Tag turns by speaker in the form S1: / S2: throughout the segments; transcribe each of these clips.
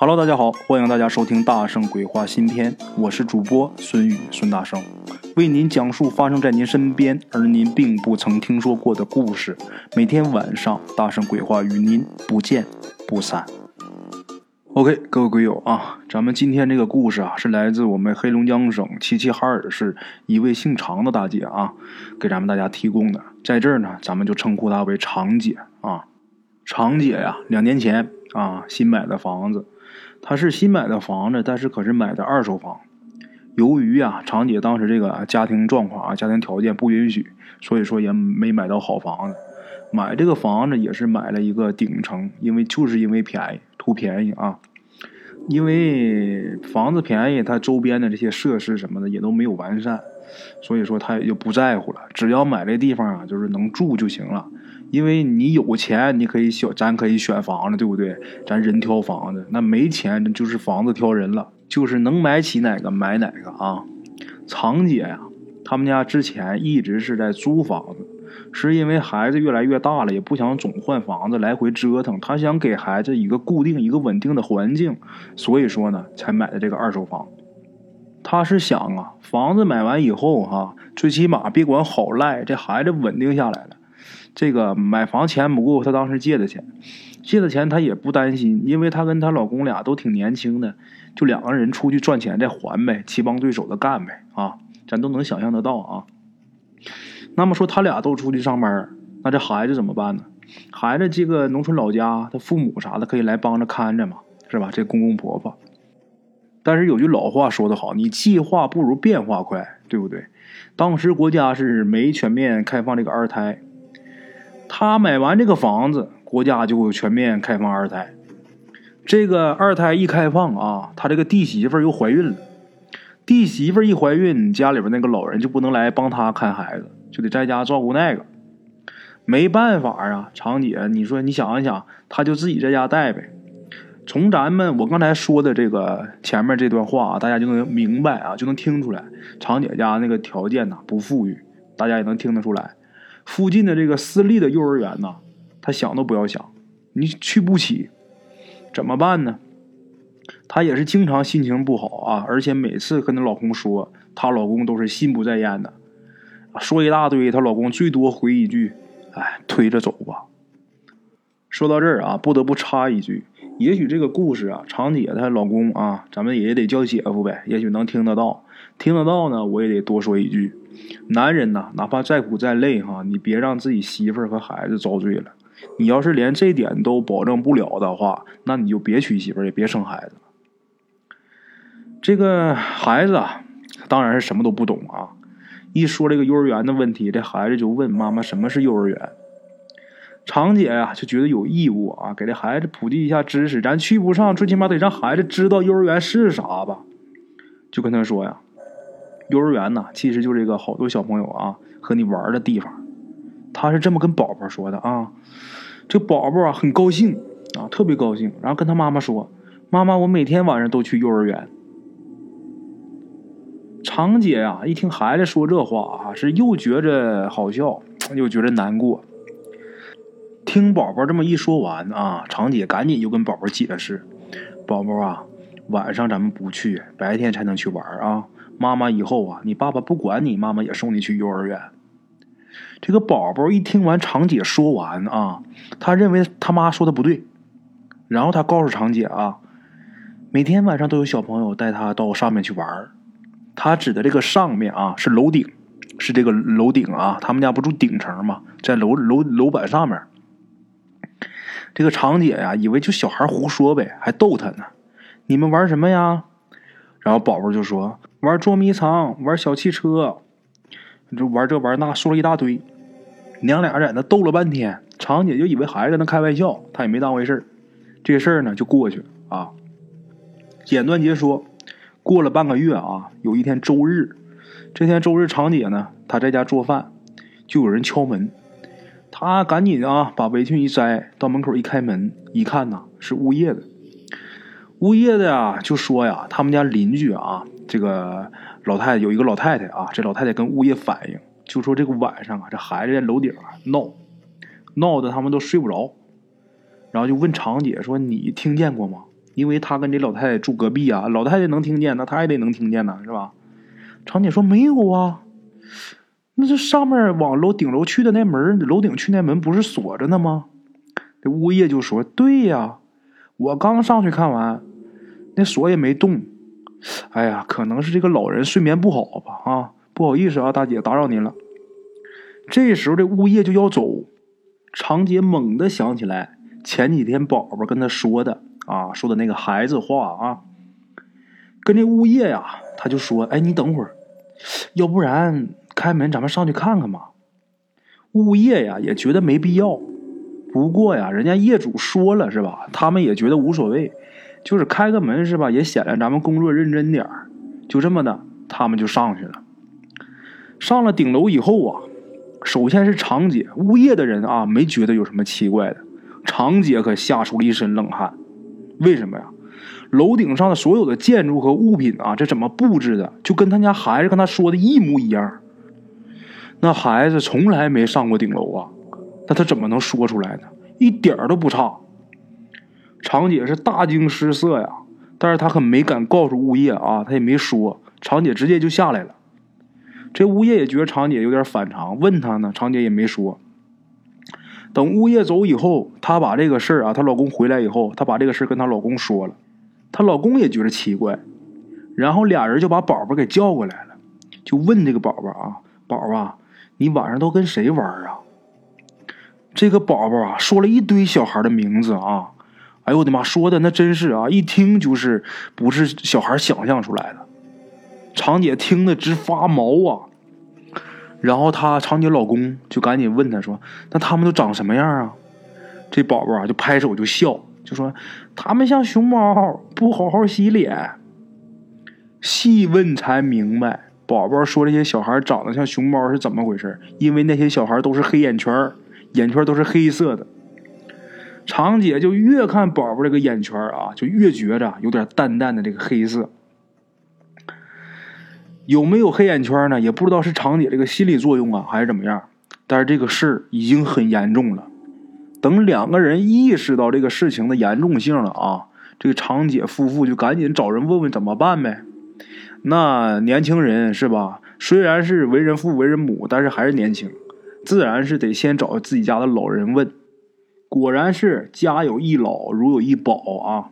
S1: Hello，大家好，欢迎大家收听《大圣鬼话》新篇，我是主播孙宇孙大圣，为您讲述发生在您身边而您并不曾听说过的故事。每天晚上，《大圣鬼话》与您不见不散。OK，各位鬼友啊，咱们今天这个故事啊，是来自我们黑龙江省齐齐哈尔市一位姓常的大姐啊，给咱们大家提供的。在这儿呢，咱们就称呼她为常姐啊。常姐呀，两年前啊，新买的房子。他是新买的房子，但是可是买的二手房。由于啊，常姐当时这个家庭状况啊，家庭条件不允许，所以说也没买到好房子。买这个房子也是买了一个顶层，因为就是因为便宜，图便宜啊。因为房子便宜，它周边的这些设施什么的也都没有完善，所以说他也就不在乎了。只要买这地方啊，就是能住就行了。因为你有钱，你可以选，咱可以选房子，对不对？咱人挑房子，那没钱就是房子挑人了，就是能买起哪个买哪个啊。常姐呀，他们家之前一直是在租房子，是因为孩子越来越大了，也不想总换房子来回折腾，他想给孩子一个固定、一个稳定的环境，所以说呢，才买的这个二手房。他是想啊，房子买完以后哈，最起码别管好赖，这孩子稳定下来了。这个买房钱不够，她当时借的钱，借的钱她也不担心，因为她跟她老公俩都挺年轻的，就两个人出去赚钱再还呗，棋帮对手的干呗啊，咱都能想象得到啊。那么说他俩都出去上班，那这孩子怎么办呢？孩子这个农村老家，他父母啥的可以来帮着看着嘛，是吧？这公公婆婆。但是有句老话说得好，你计划不如变化快，对不对？当时国家是没全面开放这个二胎。他买完这个房子，国家就全面开放二胎。这个二胎一开放啊，他这个弟媳妇又怀孕了。弟媳妇一怀孕，家里边那个老人就不能来帮他看孩子，就得在家照顾那个。没办法啊，常姐，你说你想一想，他就自己在家带呗。从咱们我刚才说的这个前面这段话啊，大家就能明白啊，就能听出来，常姐家那个条件呐不富裕，大家也能听得出来。附近的这个私立的幼儿园呐，她想都不要想，你去不起，怎么办呢？她也是经常心情不好啊，而且每次跟她老公说，她老公都是心不在焉的，说一大堆，她老公最多回一句：“哎，推着走吧。”说到这儿啊，不得不插一句，也许这个故事啊，长姐她老公啊，咱们也得叫姐夫呗，也许能听得到，听得到呢，我也得多说一句。男人呐，哪怕再苦再累哈，你别让自己媳妇儿和孩子遭罪了。你要是连这点都保证不了的话，那你就别娶媳妇儿，也别生孩子。这个孩子啊，当然是什么都不懂啊。一说这个幼儿园的问题，这孩子就问妈妈：“什么是幼儿园？”常姐呀，就觉得有义务啊，给这孩子普及一下知识。咱去不上，最起码得让孩子知道幼儿园是啥吧。就跟他说呀。幼儿园呢，其实就是一个好多小朋友啊和你玩的地方。他是这么跟宝宝说的啊，这宝宝啊很高兴啊，特别高兴，然后跟他妈妈说：“妈妈，我每天晚上都去幼儿园。”常姐呀，一听孩子说这话啊，是又觉着好笑，又觉着难过。听宝宝这么一说完啊，常姐赶紧就跟宝宝解释：“宝宝啊，晚上咱们不去，白天才能去玩啊。”妈妈以后啊，你爸爸不管你，妈妈也送你去幼儿园。这个宝宝一听完常姐说完啊，他认为他妈说的不对，然后他告诉常姐啊，每天晚上都有小朋友带他到上面去玩他指的这个上面啊，是楼顶，是这个楼顶啊，他们家不住顶层吗？在楼楼楼板上面。这个常姐呀，以为就小孩胡说呗，还逗他呢。你们玩什么呀？然后宝宝就说。玩捉迷藏，玩小汽车，就玩这玩那，说了一大堆。娘俩在那斗了半天，常姐就以为孩子在那开玩笑，她也没当回事这事儿呢就过去了啊。简短截说，过了半个月啊，有一天周日，这天周日常姐呢，她在家做饭，就有人敲门。她赶紧啊，把围裙一摘，到门口一开门，一看呐，是物业的。物业的呀，就说呀，他们家邻居啊。这个老太太有一个老太太啊，这老太太跟物业反映，就说这个晚上啊，这孩子在楼顶啊闹，闹的他们都睡不着，然后就问常姐说：“你听见过吗？因为他跟这老太太住隔壁啊，老太太能听见，那他也得能听见呢，是吧？长姐说没有啊，那这上面往楼顶楼去的那门，楼顶去那门不是锁着呢吗？这物业就说对呀，我刚上去看完，那锁也没动。哎呀，可能是这个老人睡眠不好吧？啊，不好意思啊，大姐打扰您了。这时候这物业就要走，长姐猛地想起来前几天宝宝跟他说的啊，说的那个孩子话啊，跟这物业呀，他就说：“哎，你等会儿，要不然开门咱们上去看看吧。”物业呀也觉得没必要，不过呀，人家业主说了是吧？他们也觉得无所谓。就是开个门是吧，也显得咱们工作认真点儿。就这么的，他们就上去了。上了顶楼以后啊，首先是长姐，物业的人啊没觉得有什么奇怪的。长姐可吓出了一身冷汗。为什么呀？楼顶上的所有的建筑和物品啊，这怎么布置的，就跟他家孩子跟他说的一模一样。那孩子从来没上过顶楼啊，那他怎么能说出来呢？一点都不差。常姐是大惊失色呀，但是她可没敢告诉物业啊，她也没说。常姐直接就下来了，这物业也觉得常姐有点反常，问她呢，常姐也没说。等物业走以后，她把这个事儿啊，她老公回来以后，她把这个事儿跟她老公说了，她老公也觉得奇怪，然后俩人就把宝宝给叫过来了，就问这个宝宝啊，宝宝，你晚上都跟谁玩啊？这个宝宝啊，说了一堆小孩的名字啊。哎呦我的妈！说的那真是啊，一听就是不是小孩想象出来的。长姐听得直发毛啊。然后她长姐老公就赶紧问她说：“那他们都长什么样啊？”这宝宝啊就拍手就笑，就说：“他们像熊猫，不好好洗脸。”细问才明白，宝宝说这些小孩长得像熊猫是怎么回事？因为那些小孩都是黑眼圈，眼圈都是黑色的。长姐就越看宝宝这个眼圈啊，就越觉着有点淡淡的这个黑色。有没有黑眼圈呢？也不知道是长姐这个心理作用啊，还是怎么样。但是这个事儿已经很严重了。等两个人意识到这个事情的严重性了啊，这个长姐夫妇就赶紧找人问问怎么办呗。那年轻人是吧？虽然是为人父为人母，但是还是年轻，自然是得先找自己家的老人问。果然是家有一老，如有一宝啊！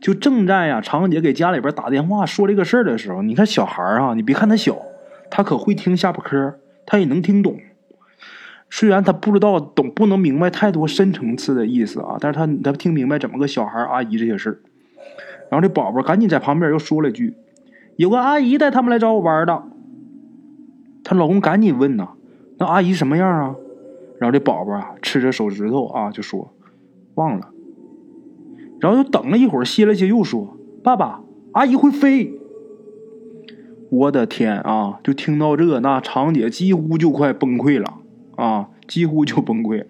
S1: 就正在呀，长姐给家里边打电话说这个事儿的时候，你看小孩啊，你别看他小，他可会听下巴嗑，他也能听懂。虽然他不知道懂，不能明白太多深层次的意思啊，但是他他听明白怎么个小孩阿姨这些事儿。然后这宝宝赶紧在旁边又说了一句：“有个阿姨带他们来找我玩的。”她老公赶紧问呐：“那阿姨什么样啊？”然后这宝宝啊，吃着手指头啊，就说：“忘了。”然后又等了一会儿，歇了歇，又说：“爸爸，阿姨会飞。”我的天啊！就听到这，那长姐几乎就快崩溃了啊，几乎就崩溃。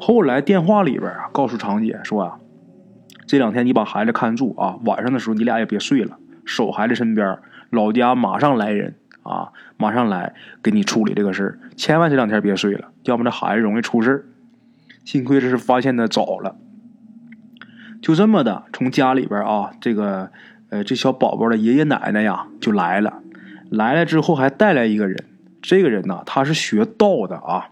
S1: 后来电话里边啊，告诉长姐说啊：“这两天你把孩子看住啊，晚上的时候你俩也别睡了，守孩子身边，老家马上来人。”啊，马上来给你处理这个事儿，千万这两天别睡了，要不这孩子容易出事儿。幸亏这是发现的早了，就这么的，从家里边啊，这个呃，这小宝宝的爷爷奶奶呀就来了，来了之后还带来一个人，这个人呢他是学道的啊，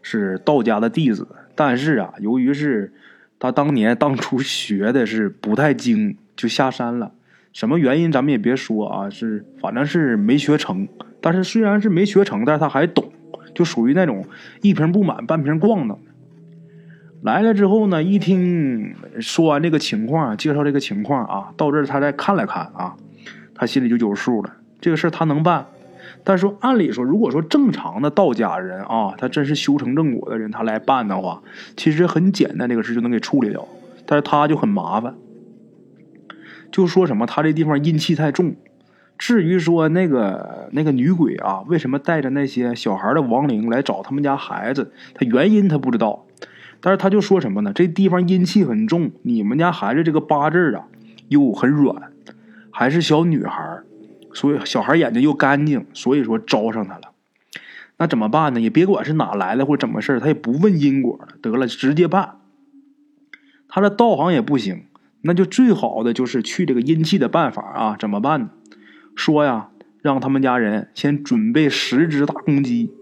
S1: 是道家的弟子，但是啊，由于是他当年当初学的是不太精，就下山了。什么原因咱们也别说啊，是反正是没学成。但是虽然是没学成，但是他还懂，就属于那种一瓶不满半瓶逛的。来了之后呢，一听说完这个情况，介绍这个情况啊，到这儿他再看了看啊，他心里就有数了。这个事儿他能办，但是说按理说，如果说正常的道家人啊，他真是修成正果的人，他来办的话，其实很简单，这个事就能给处理掉。但是他就很麻烦。就说什么他这地方阴气太重，至于说那个那个女鬼啊，为什么带着那些小孩的亡灵来找他们家孩子？他原因他不知道，但是他就说什么呢？这地方阴气很重，你们家孩子这个八字啊又很软，还是小女孩，所以小孩眼睛又干净，所以说招上他了。那怎么办呢？也别管是哪来的或怎么事他也不问因果了，得了，直接办。他的道行也不行。那就最好的就是去这个阴气的办法啊，怎么办呢？说呀，让他们家人先准备十只大公鸡，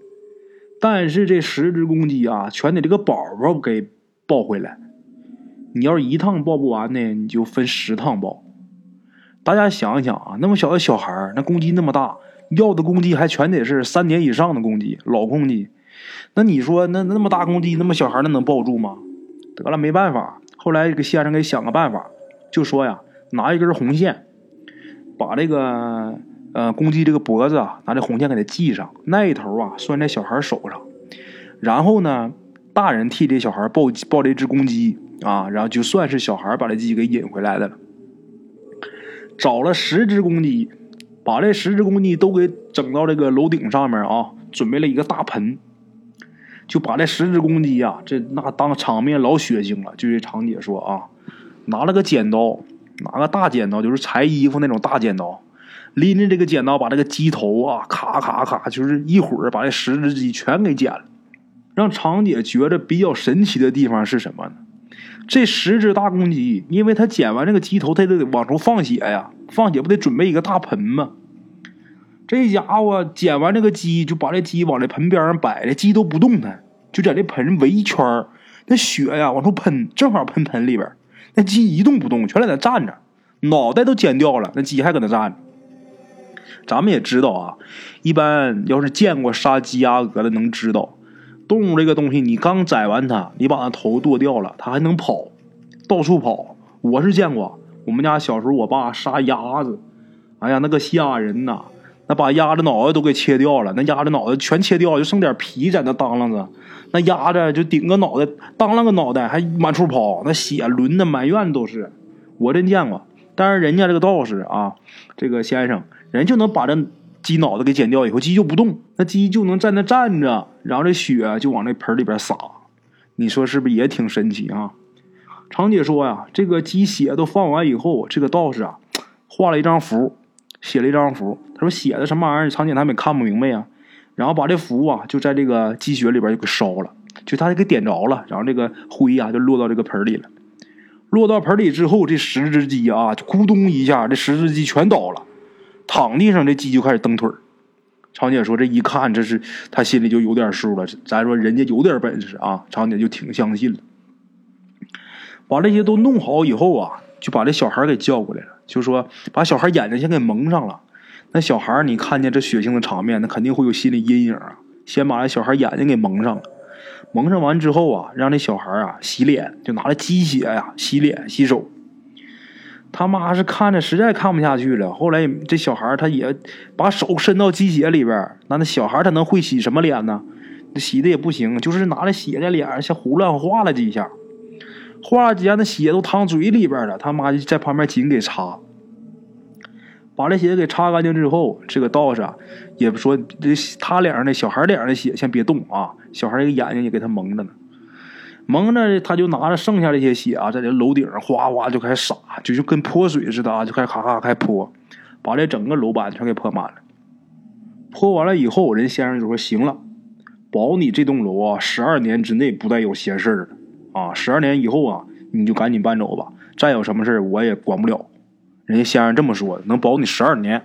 S1: 但是这十只公鸡啊，全得这个宝宝给抱回来。你要是一趟抱不完呢，你就分十趟抱。大家想一想啊，那么小的小孩那公鸡那么大，要的公鸡还全得是三年以上的公鸡，老公鸡。那你说，那那么大公鸡，那么小孩那能抱住吗？得了，没办法。后来这个先生给想个办法，就说呀，拿一根红线，把这个呃公鸡这个脖子啊，拿这红线给它系上，那一头啊拴在小孩手上，然后呢，大人替这小孩抱抱这只公鸡啊，然后就算是小孩把这鸡给引回来的了。找了十只公鸡，把这十只公鸡都给整到这个楼顶上面啊，准备了一个大盆。就把这十只公鸡呀，这那当场面老血腥了。就这长姐说啊，拿了个剪刀，拿个大剪刀，就是裁衣服那种大剪刀，拎着这个剪刀，把这个鸡头啊，咔咔咔，就是一会儿把这十只鸡全给剪了。让长姐觉得比较神奇的地方是什么呢？这十只大公鸡，因为他剪完这个鸡头，他得往出放血呀，放血不得准备一个大盆吗？这家伙捡完这个鸡，就把这鸡往这盆边上摆，这鸡都不动弹，就在这盆围一圈那血呀往出喷，正好喷盆里边。那鸡一动不动，全在那站着，脑袋都剪掉了，那鸡还搁那站着。咱们也知道啊，一般要是见过杀鸡鸭鹅的，能知道动物这个东西，你刚宰完它，你把它头剁掉了，它还能跑，到处跑。我是见过，我们家小时候我爸杀鸭子，哎呀，那个吓人呐！把鸭子脑袋都给切掉了，那鸭子脑袋全切掉，就剩点皮在那当啷着。那鸭子就顶个脑袋，当啷个脑袋还满处跑，那血轮的满院都是。我真见过，但是人家这个道士啊，这个先生，人就能把这鸡脑袋给剪掉以后，鸡就不动，那鸡就能在那站着，然后这血就往那盆里边撒。你说是不是也挺神奇啊？长姐说呀，这个鸡血都放完以后，这个道士啊，画了一张符。写了一张符，他说写的什么玩意儿？长姐他们也看不明白呀。然后把这符啊，就在这个鸡血里边就给烧了，就他给点着了，然后这个灰呀就落到这个盆里了。落到盆里之后，这十只鸡啊，就咕咚一下，这十只鸡全倒了，躺地上，这鸡就开始蹬腿长姐说：“这一看，这是他心里就有点数了。咱说人家有点本事啊，长姐就挺相信了。把这些都弄好以后啊，就把这小孩给叫过来了。”就说把小孩眼睛先给蒙上了，那小孩你看见这血腥的场面，那肯定会有心理阴影啊。先把这小孩眼睛给蒙上了，蒙上完之后啊，让这小孩啊洗脸，就拿着鸡血呀洗脸洗手。他妈是看着实在看不下去了，后来这小孩他也把手伸到鸡血里边，那那小孩他能会洗什么脸呢？洗的也不行，就是拿着血在脸上先胡乱画了几下。画了几下，那血都淌嘴里边了。他妈就在旁边紧给擦，把这血给擦干净之后，这个道士啊，也不说这他脸上的小孩脸上的血先别动啊。小孩这个眼睛也给他蒙着呢，蒙着他就拿着剩下这些血啊，在这楼顶上哗哗就开始洒，就就跟泼水似的啊，就开始咔咔开泼，把这整个楼板全给泼满了。泼完了以后，人先生就说：“行了，保你这栋楼啊，十二年之内不带有闲事儿的。”啊，十二年以后啊，你就赶紧搬走吧。再有什么事我也管不了。人家先生这么说，能保你十二年。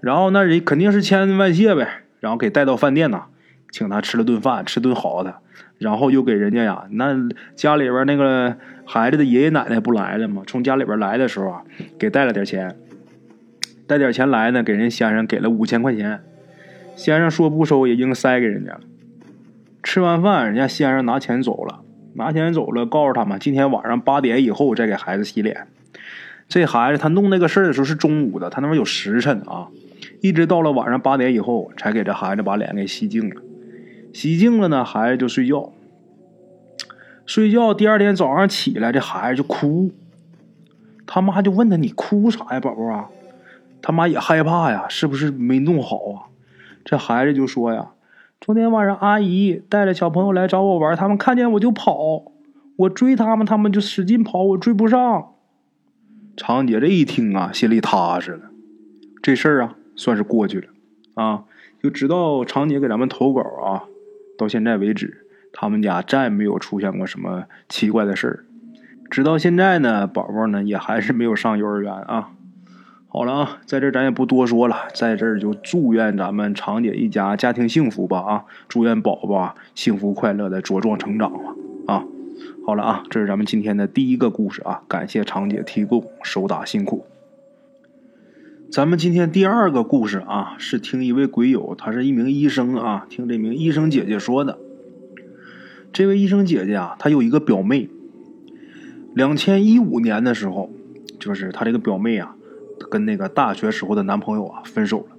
S1: 然后那人肯定是千恩万谢呗。然后给带到饭店呐，请他吃了顿饭，吃顿好的。然后又给人家呀，那家里边那个孩子的爷爷奶奶不来了吗？从家里边来的时候啊，给带了点钱，带点钱来呢，给人先生给了五千块钱。先生说不收，也硬塞给人家了。吃完饭，人家先生拿钱走了。拿钱走了，告诉他们今天晚上八点以后再给孩子洗脸。这孩子他弄那个事儿的时候是中午的，他那边有时辰啊，一直到了晚上八点以后才给这孩子把脸给洗净了。洗净了呢，孩子就睡觉。睡觉，第二天早上起来，这孩子就哭。他妈就问他：“你哭啥呀，宝宝啊？”他妈也害怕呀，是不是没弄好啊？这孩子就说呀。昨天晚上，阿姨带着小朋友来找我玩，他们看见我就跑，我追他们，他们就使劲跑，我追不上。常姐这一听啊，心里踏实了，这事儿啊算是过去了啊。就知道常姐给咱们投稿啊，到现在为止，他们家再没有出现过什么奇怪的事儿。直到现在呢，宝宝呢也还是没有上幼儿园啊。好了啊，在这儿咱也不多说了，在这儿就祝愿咱们长姐一家家庭幸福吧啊！祝愿宝宝幸福快乐的茁壮成长吧啊！好了啊，这是咱们今天的第一个故事啊，感谢长姐提供，手打辛苦。咱们今天第二个故事啊，是听一位鬼友，他是一名医生啊，听这名医生姐姐说的。这位医生姐姐啊，她有一个表妹。两千一五年的时候，就是她这个表妹啊，跟那个大学时候的男朋友啊分手了。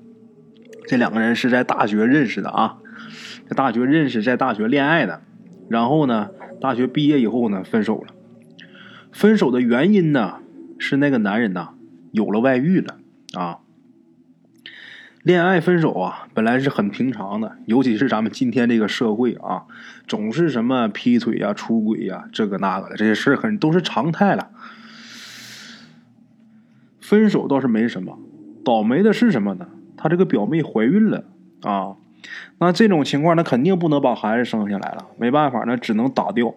S1: 这两个人是在大学认识的啊，在大学认识，在大学恋爱的。然后呢，大学毕业以后呢，分手了。分手的原因呢，是那个男人呐有了外遇了啊。恋爱分手啊，本来是很平常的，尤其是咱们今天这个社会啊，总是什么劈腿呀、出轨呀，这个那个的，这些事儿很都是常态了。分手倒是没什么，倒霉的是什么呢？他这个表妹怀孕了啊，那这种情况，那肯定不能把孩子生下来了，没办法，那只能打掉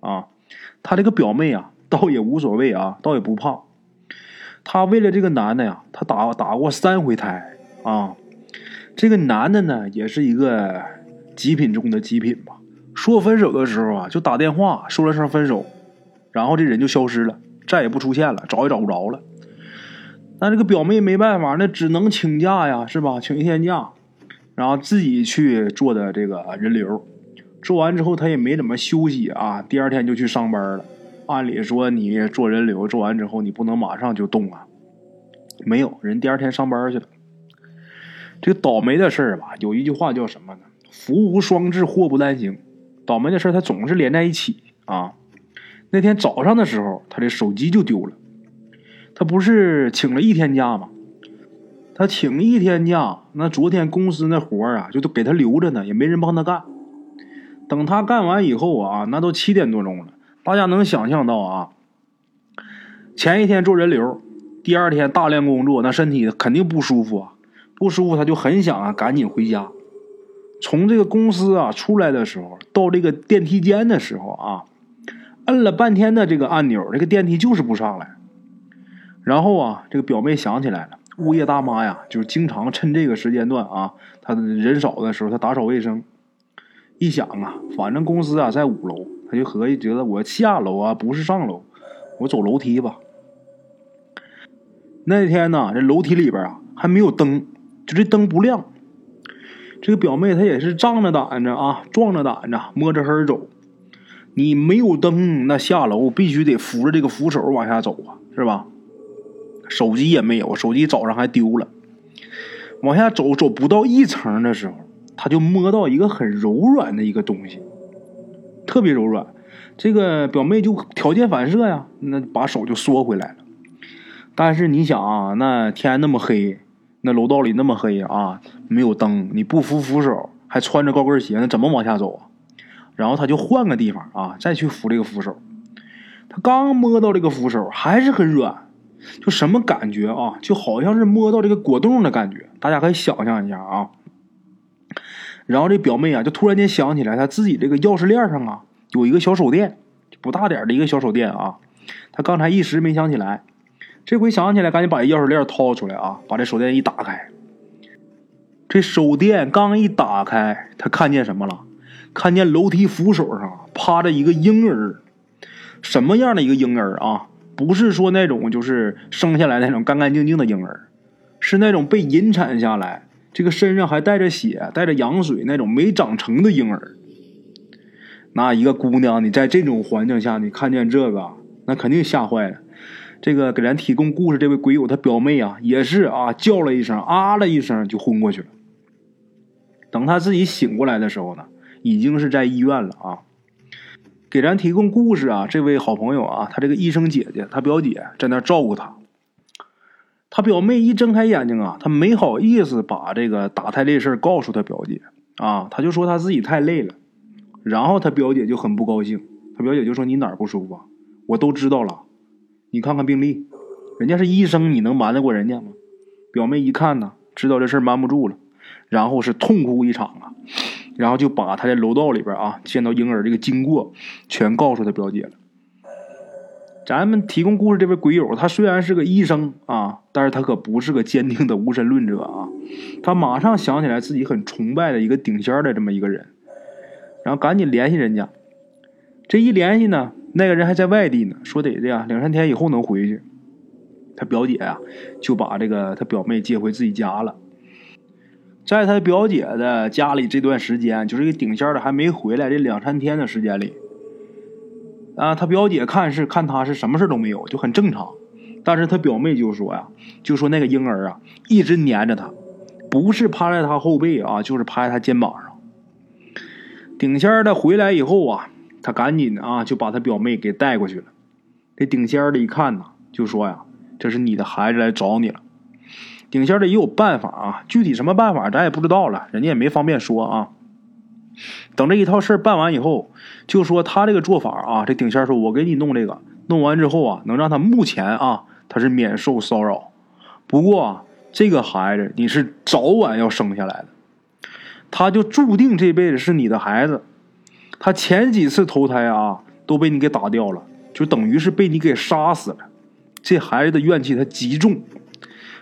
S1: 啊。他这个表妹啊，倒也无所谓啊，倒也不怕。他为了这个男的呀，他打打过三回胎。啊，这个男的呢，也是一个极品中的极品吧。说分手的时候啊，就打电话说了声分手，然后这人就消失了，再也不出现了，找也找不着了。那这个表妹没办法，那只能请假呀，是吧？请一天假，然后自己去做的这个人流。做完之后，他也没怎么休息啊，第二天就去上班了。按理说，你做人流做完之后，你不能马上就动啊。没有人，第二天上班去了。这个倒霉的事儿吧，有一句话叫什么呢？福无双至，祸不单行。倒霉的事儿它总是连在一起啊。那天早上的时候，他的手机就丢了。他不是请了一天假吗？他请一天假，那昨天公司那活啊，就都给他留着呢，也没人帮他干。等他干完以后啊，那都七点多钟了。大家能想象到啊，前一天做人流，第二天大量工作，那身体肯定不舒服啊。不舒服，他就很想啊，赶紧回家。从这个公司啊出来的时候，到这个电梯间的时候啊，摁了半天的这个按钮，这个电梯就是不上来。然后啊，这个表妹想起来了，物业大妈呀，就是经常趁这个时间段啊，她人少的时候，她打扫卫生。一想啊，反正公司啊在五楼，她就合计觉得我下楼啊不是上楼，我走楼梯吧。那天呢，这楼梯里边啊还没有灯。就这灯不亮，这个表妹她也是仗着胆子啊，壮着胆子摸着黑走。你没有灯，那下楼必须得扶着这个扶手往下走啊，是吧？手机也没有，手机早上还丢了。往下走，走不到一层的时候，他就摸到一个很柔软的一个东西，特别柔软。这个表妹就条件反射呀，那把手就缩回来了。但是你想啊，那天那么黑。那楼道里那么黑啊，没有灯，你不扶扶手，还穿着高跟鞋，那怎么往下走啊？然后他就换个地方啊，再去扶这个扶手。他刚摸到这个扶手，还是很软，就什么感觉啊？就好像是摸到这个果冻的感觉。大家可以想象一下啊。然后这表妹啊，就突然间想起来，她自己这个钥匙链上啊，有一个小手电，不大点的一个小手电啊。她刚才一时没想起来。这回想起来，赶紧把这钥匙链掏出来啊！把这手电一打开，这手电刚一打开，她看见什么了？看见楼梯扶手上趴着一个婴儿，什么样的一个婴儿啊？不是说那种就是生下来那种干干净净的婴儿，是那种被引产下来，这个身上还带着血、带着羊水那种没长成的婴儿。那一个姑娘，你在这种环境下，你看见这个，那肯定吓坏了。这个给咱提供故事这位鬼友他表妹啊，也是啊，叫了一声啊了一声就昏过去了。等他自己醒过来的时候呢，已经是在医院了啊。给咱提供故事啊，这位好朋友啊，他这个医生姐姐，他表姐在那照顾他。他表妹一睁开眼睛啊，他没好意思把这个打胎这事告诉他表姐啊，他就说他自己太累了。然后他表姐就很不高兴，他表姐就说你哪儿不舒服？我都知道了。你看看病历，人家是医生，你能瞒得过人家吗？表妹一看呢，知道这事瞒不住了，然后是痛哭一场啊，然后就把他在楼道里边啊见到婴儿这个经过全告诉他表姐了。咱们提供故事这位鬼友，他虽然是个医生啊，但是他可不是个坚定的无神论者啊。他马上想起来自己很崇拜的一个顶仙的这么一个人，然后赶紧联系人家。这一联系呢，那个人还在外地呢，说得这样两三天以后能回去。他表姐呀，就把这个他表妹接回自己家了。在他表姐的家里这段时间，就是一个顶仙的还没回来这两三天的时间里。啊，他表姐看是看他是什么事都没有，就很正常。但是他表妹就说呀，就说那个婴儿啊，一直粘着他，不是趴在他后背啊，就是趴在他肩膀上。顶仙的回来以后啊，他赶紧啊就把他表妹给带过去了。这顶仙的一看呐，就说呀，这是你的孩子来找你了。顶仙的也有办法啊，具体什么办法咱也不知道了，人家也没方便说啊。等这一套事儿办完以后，就说他这个做法啊，这顶仙说：“我给你弄这个，弄完之后啊，能让他目前啊，他是免受骚扰。不过这个孩子你是早晚要生下来的，他就注定这辈子是你的孩子。他前几次投胎啊，都被你给打掉了，就等于是被你给杀死了。这孩子的怨气他极重，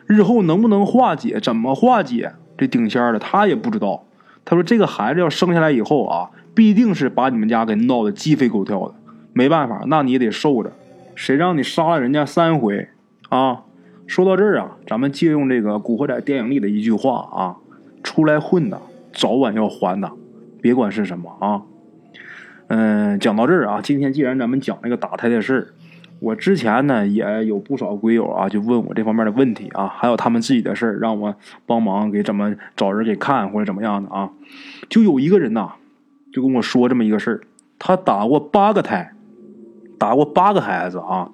S1: 日后能不能化解，怎么化解，这顶仙的他也不知道。”他说：“这个孩子要生下来以后啊，必定是把你们家给闹得鸡飞狗跳的。没办法，那你也得受着。谁让你杀了人家三回啊？”说到这儿啊，咱们借用这个《古惑仔》电影里的一句话啊：“出来混的，早晚要还的，别管是什么啊。”嗯，讲到这儿啊，今天既然咱们讲那个打胎的事儿。我之前呢也有不少龟友啊，就问我这方面的问题啊，还有他们自己的事儿，让我帮忙给怎么找人给看或者怎么样的啊。就有一个人呐，就跟我说这么一个事儿，他打过八个胎，打过八个孩子啊，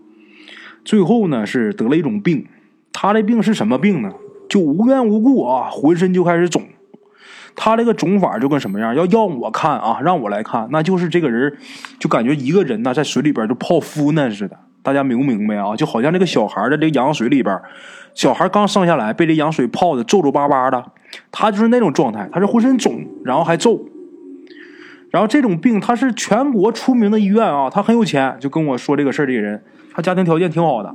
S1: 最后呢是得了一种病，他的病是什么病呢？就无缘无故啊，浑身就开始肿。他这个肿法就跟什么样？要要我看啊，让我来看，那就是这个人就感觉一个人呢在水里边就泡芙呢似的。大家明不明白啊？就好像这个小孩在这个羊水里边，小孩刚生下来被这羊水泡的皱皱巴巴的，他就是那种状态，他是浑身肿，然后还皱。然后这种病他是全国出名的医院啊，他很有钱，就跟我说这个事儿。这人他家庭条件挺好的，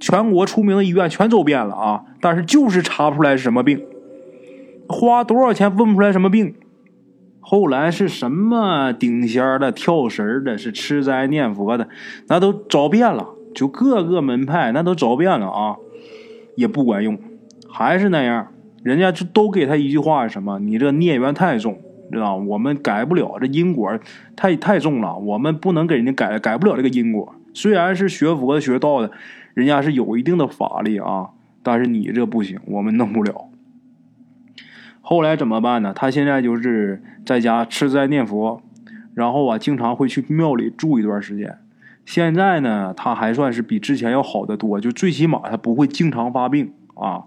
S1: 全国出名的医院全走遍了啊，但是就是查不出来是什么病，花多少钱问不出来什么病。后来是什么顶仙的、跳神的、是吃斋念佛的，那都找遍了，就各个门派那都找遍了啊，也不管用，还是那样，人家就都给他一句话：什么？你这孽缘太重，知道我们改不了，这因果太太重了，我们不能给人家改，改不了这个因果。虽然是学佛的、学道的，人家是有一定的法力啊，但是你这不行，我们弄不了。后来怎么办呢？他现在就是在家吃斋念佛，然后啊，经常会去庙里住一段时间。现在呢，他还算是比之前要好得多，就最起码他不会经常发病啊。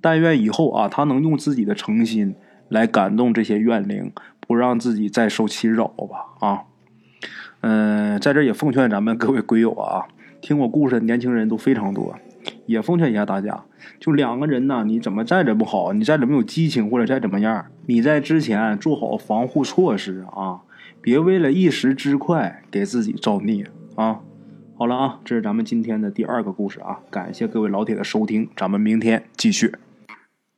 S1: 但愿以后啊，他能用自己的诚心来感动这些怨灵，不让自己再受其扰吧。啊，嗯，在这也奉劝咱们各位鬼友啊，听我故事的年轻人都非常多。也奉劝一下大家，就两个人呢，你怎么再怎么好，你再怎么有激情或者再怎么样，你在之前做好防护措施啊，别为了一时之快给自己造孽啊！好了啊，这是咱们今天的第二个故事啊，感谢各位老铁的收听，咱们明天继续。